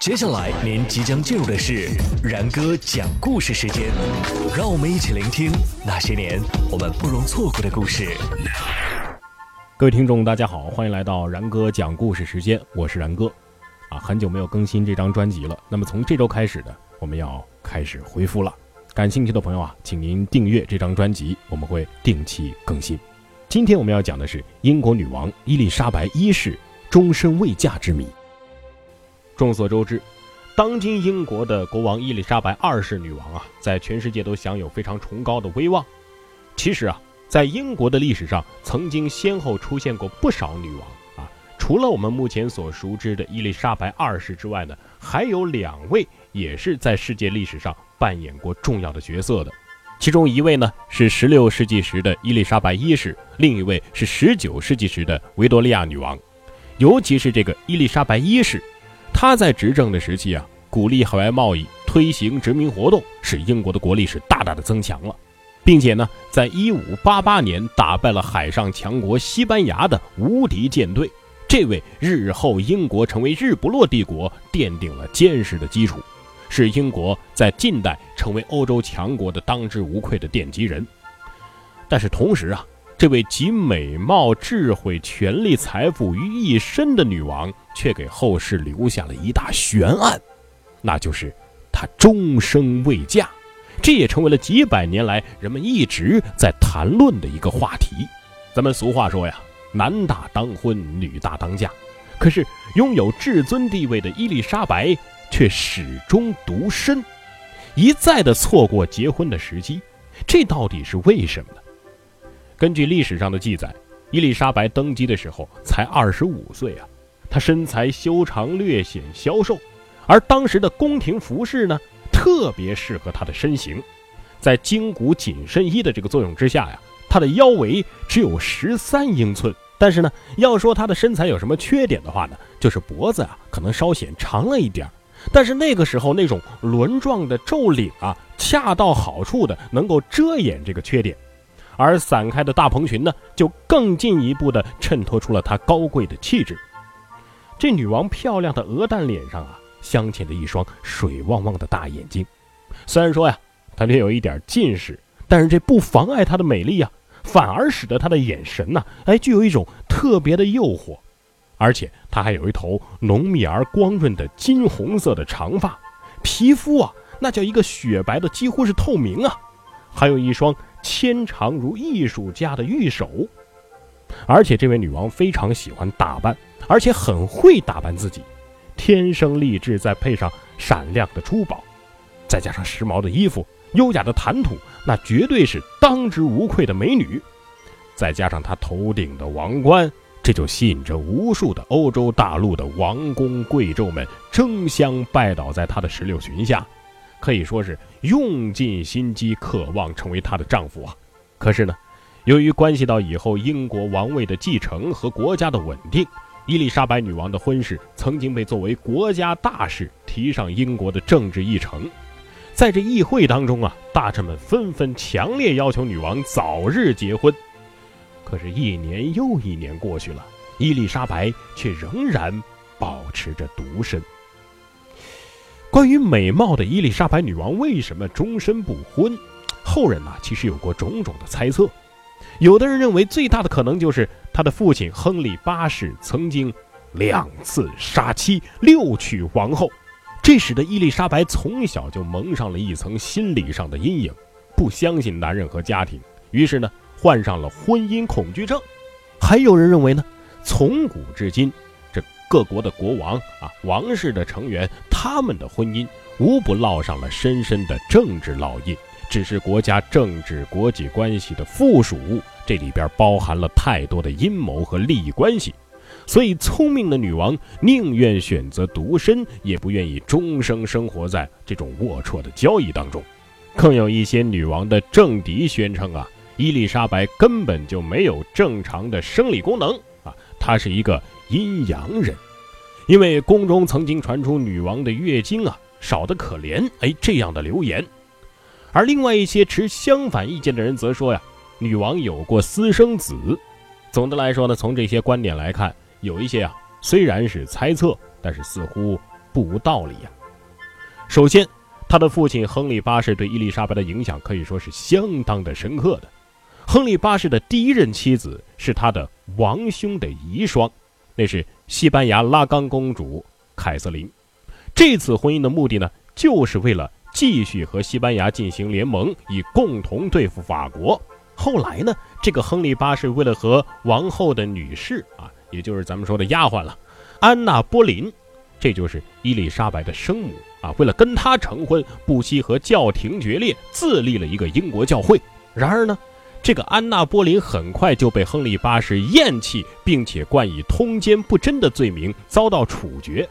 接下来您即将进入的是然哥讲故事时间，让我们一起聆听那些年我们不容错过的故事。各位听众，大家好，欢迎来到然哥讲故事时间，我是然哥。啊，很久没有更新这张专辑了，那么从这周开始呢，我们要开始恢复了。感兴趣的朋友啊，请您订阅这张专辑，我们会定期更新。今天我们要讲的是英国女王伊丽莎白一世终身未嫁之谜。众所周知，当今英国的国王伊丽莎白二世女王啊，在全世界都享有非常崇高的威望。其实啊，在英国的历史上，曾经先后出现过不少女王啊。除了我们目前所熟知的伊丽莎白二世之外呢，还有两位也是在世界历史上扮演过重要的角色的。其中一位呢是16世纪时的伊丽莎白一世，另一位是19世纪时的维多利亚女王。尤其是这个伊丽莎白一世。他在执政的时期啊，鼓励海外贸易，推行殖民活动，使英国的国力是大大的增强了，并且呢，在一五八八年打败了海上强国西班牙的无敌舰队，这为日后英国成为日不落帝国奠定了坚实的基础，是英国在近代成为欧洲强国的当之无愧的奠基人。但是同时啊。这位集美貌、智慧、权力、财富于一身的女王，却给后世留下了一大悬案，那就是她终生未嫁。这也成为了几百年来人们一直在谈论的一个话题。咱们俗话说呀，男大当婚，女大当嫁。可是拥有至尊地位的伊丽莎白却始终独身，一再的错过结婚的时机。这到底是为什么呢？根据历史上的记载，伊丽莎白登基的时候才二十五岁啊，她身材修长，略显消瘦，而当时的宫廷服饰呢，特别适合她的身形，在筋骨紧身衣的这个作用之下呀，她的腰围只有十三英寸。但是呢，要说她的身材有什么缺点的话呢，就是脖子啊可能稍显长了一点儿但是那个时候那种轮状的皱领啊，恰到好处的能够遮掩这个缺点。而散开的大蓬裙呢，就更进一步的衬托出了她高贵的气质。这女王漂亮的鹅蛋脸上啊，镶嵌着一双水汪汪的大眼睛。虽然说呀，她略有一点近视，但是这不妨碍她的美丽呀，反而使得她的眼神呢，哎，具有一种特别的诱惑。而且她还有一头浓密而光润的金红色的长发，皮肤啊，那叫一个雪白的几乎是透明啊，还有一双。纤长如艺术家的玉手，而且这位女王非常喜欢打扮，而且很会打扮自己，天生丽质，再配上闪亮的珠宝，再加上时髦的衣服、优雅的谈吐，那绝对是当之无愧的美女。再加上她头顶的王冠，这就吸引着无数的欧洲大陆的王公贵胄们争相拜倒在她的石榴裙下。可以说是用尽心机，渴望成为她的丈夫啊！可是呢，由于关系到以后英国王位的继承和国家的稳定，伊丽莎白女王的婚事曾经被作为国家大事提上英国的政治议程。在这议会当中啊，大臣们纷纷强烈要求女王早日结婚。可是，一年又一年过去了，伊丽莎白却仍然保持着独身。关于美貌的伊丽莎白女王为什么终身不婚？后人呢其实有过种种的猜测。有的人认为最大的可能就是她的父亲亨利八世曾经两次杀妻六娶皇后，这使得伊丽莎白从小就蒙上了一层心理上的阴影，不相信男人和家庭，于是呢患上了婚姻恐惧症。还有人认为呢，从古至今。这各国的国王啊，王室的成员，他们的婚姻无不烙上了深深的政治烙印，只是国家政治国际关系的附属物，这里边包含了太多的阴谋和利益关系，所以聪明的女王宁愿选择独身，也不愿意终生生活在这种龌龊的交易当中。更有一些女王的政敌宣称啊，伊丽莎白根本就没有正常的生理功能啊，她是一个阴阳人。因为宫中曾经传出女王的月经啊少得可怜，哎，这样的流言。而另外一些持相反意见的人则说呀，女王有过私生子。总的来说呢，从这些观点来看，有一些啊虽然是猜测，但是似乎不无道理呀。首先，他的父亲亨利八世对伊丽莎白的影响可以说是相当的深刻的。亨利八世的第一任妻子是他的王兄的遗孀，那是西班牙拉冈公主凯瑟琳。这次婚姻的目的呢，就是为了继续和西班牙进行联盟，以共同对付法国。后来呢，这个亨利八世为了和王后的女士啊，也就是咱们说的丫鬟了，安娜·波林，这就是伊丽莎白的生母啊，为了跟她成婚，不惜和教廷决裂，自立了一个英国教会。然而呢，这个安娜·波林很快就被亨利八世厌弃，并且冠以通奸不贞的罪名，遭到处决。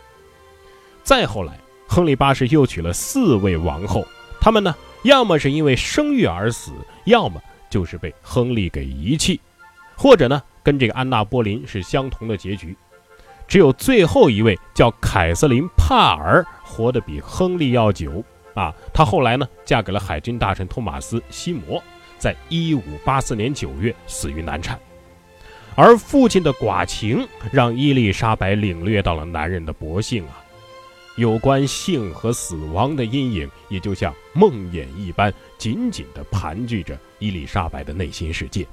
再后来，亨利八世又娶了四位王后，他们呢，要么是因为生育而死，要么就是被亨利给遗弃，或者呢，跟这个安娜·波林是相同的结局。只有最后一位叫凯瑟琳·帕尔活得比亨利要久啊，她后来呢，嫁给了海军大臣托马斯·西摩。在一五八四年九月死于难产，而父亲的寡情让伊丽莎白领略到了男人的薄幸啊。有关性和死亡的阴影，也就像梦魇一般，紧紧地盘踞着伊丽莎白的内心世界。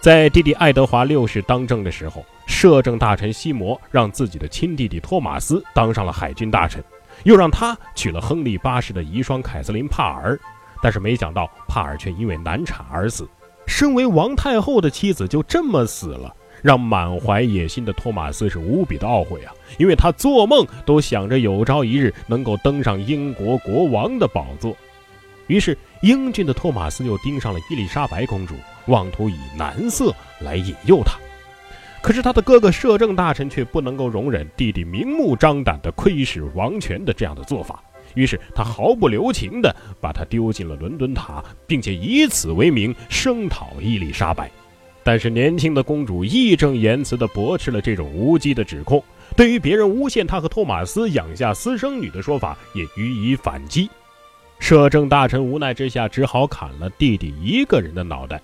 在弟弟爱德华六世当政的时候，摄政大臣西摩让自己的亲弟弟托马斯当上了海军大臣，又让他娶了亨利八世的遗孀凯瑟琳·帕尔。但是没想到，帕尔却因为难产而死。身为王太后的妻子就这么死了，让满怀野心的托马斯是无比的懊悔啊！因为他做梦都想着有朝一日能够登上英国国王的宝座。于是，英俊的托马斯又盯上了伊丽莎白公主，妄图以男色来引诱她。可是，他的哥哥摄政大臣却不能够容忍弟弟明目张胆地窥视王权的这样的做法。于是他毫不留情地把他丢进了伦敦塔，并且以此为名声讨伊丽莎白。但是年轻的公主义正言辞地驳斥了这种无稽的指控，对于别人诬陷她和托马斯养下私生女的说法也予以反击。摄政大臣无奈之下只好砍了弟弟一个人的脑袋。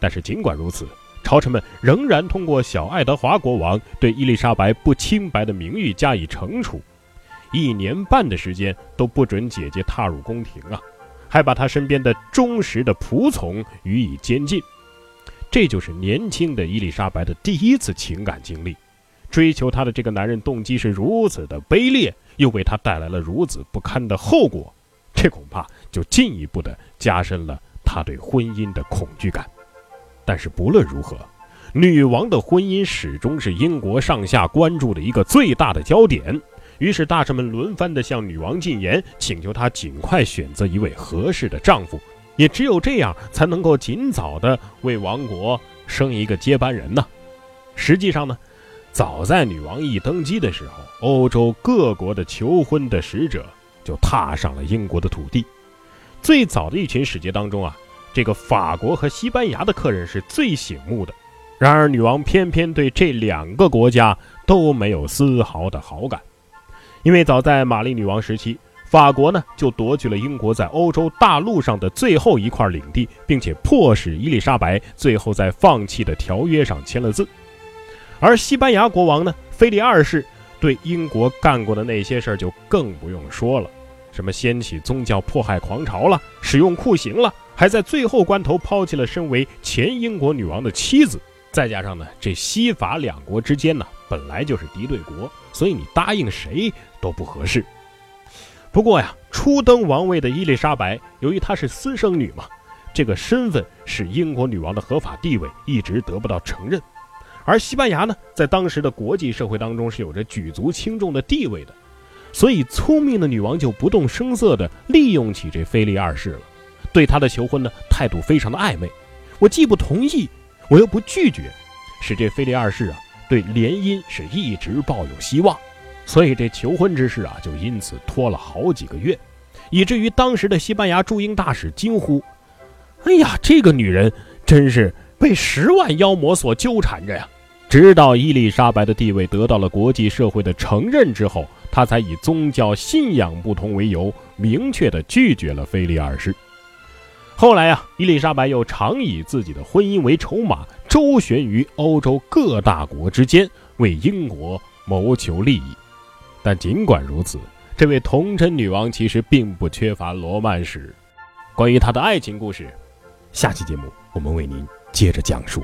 但是尽管如此，朝臣们仍然通过小爱德华国王对伊丽莎白不清白的名誉加以惩处。一年半的时间都不准姐姐踏入宫廷啊，还把她身边的忠实的仆从予以监禁。这就是年轻的伊丽莎白的第一次情感经历。追求她的这个男人动机是如此的卑劣，又为她带来了如此不堪的后果，这恐怕就进一步的加深了她对婚姻的恐惧感。但是不论如何，女王的婚姻始终是英国上下关注的一个最大的焦点。于是，大臣们轮番地向女王进言，请求她尽快选择一位合适的丈夫，也只有这样，才能够尽早地为王国生一个接班人呢。实际上呢，早在女王一登基的时候，欧洲各国的求婚的使者就踏上了英国的土地。最早的一群使节当中啊，这个法国和西班牙的客人是最醒目的。然而，女王偏偏对这两个国家都没有丝毫的好感。因为早在玛丽女王时期，法国呢就夺取了英国在欧洲大陆上的最后一块领地，并且迫使伊丽莎白最后在放弃的条约上签了字。而西班牙国王呢，菲利二世对英国干过的那些事儿就更不用说了，什么掀起宗教迫害狂潮了，使用酷刑了，还在最后关头抛弃了身为前英国女王的妻子。再加上呢，这西法两国之间呢本来就是敌对国，所以你答应谁都不合适。不过呀，初登王位的伊丽莎白，由于她是私生女嘛，这个身份是英国女王的合法地位一直得不到承认。而西班牙呢，在当时的国际社会当中是有着举足轻重的地位的，所以聪明的女王就不动声色地利用起这菲利二世了，对他的求婚呢态度非常的暧昧。我既不同意。我又不拒绝，使这菲利二世啊对联姻是一直抱有希望，所以这求婚之事啊就因此拖了好几个月，以至于当时的西班牙驻英大使惊呼：“哎呀，这个女人真是被十万妖魔所纠缠着呀！”直到伊丽莎白的地位得到了国际社会的承认之后，她才以宗教信仰不同为由，明确的拒绝了菲利二世。后来啊，伊丽莎白又常以自己的婚姻为筹码，周旋于欧洲各大国之间，为英国谋求利益。但尽管如此，这位童真女王其实并不缺乏罗曼史。关于她的爱情故事，下期节目我们为您接着讲述。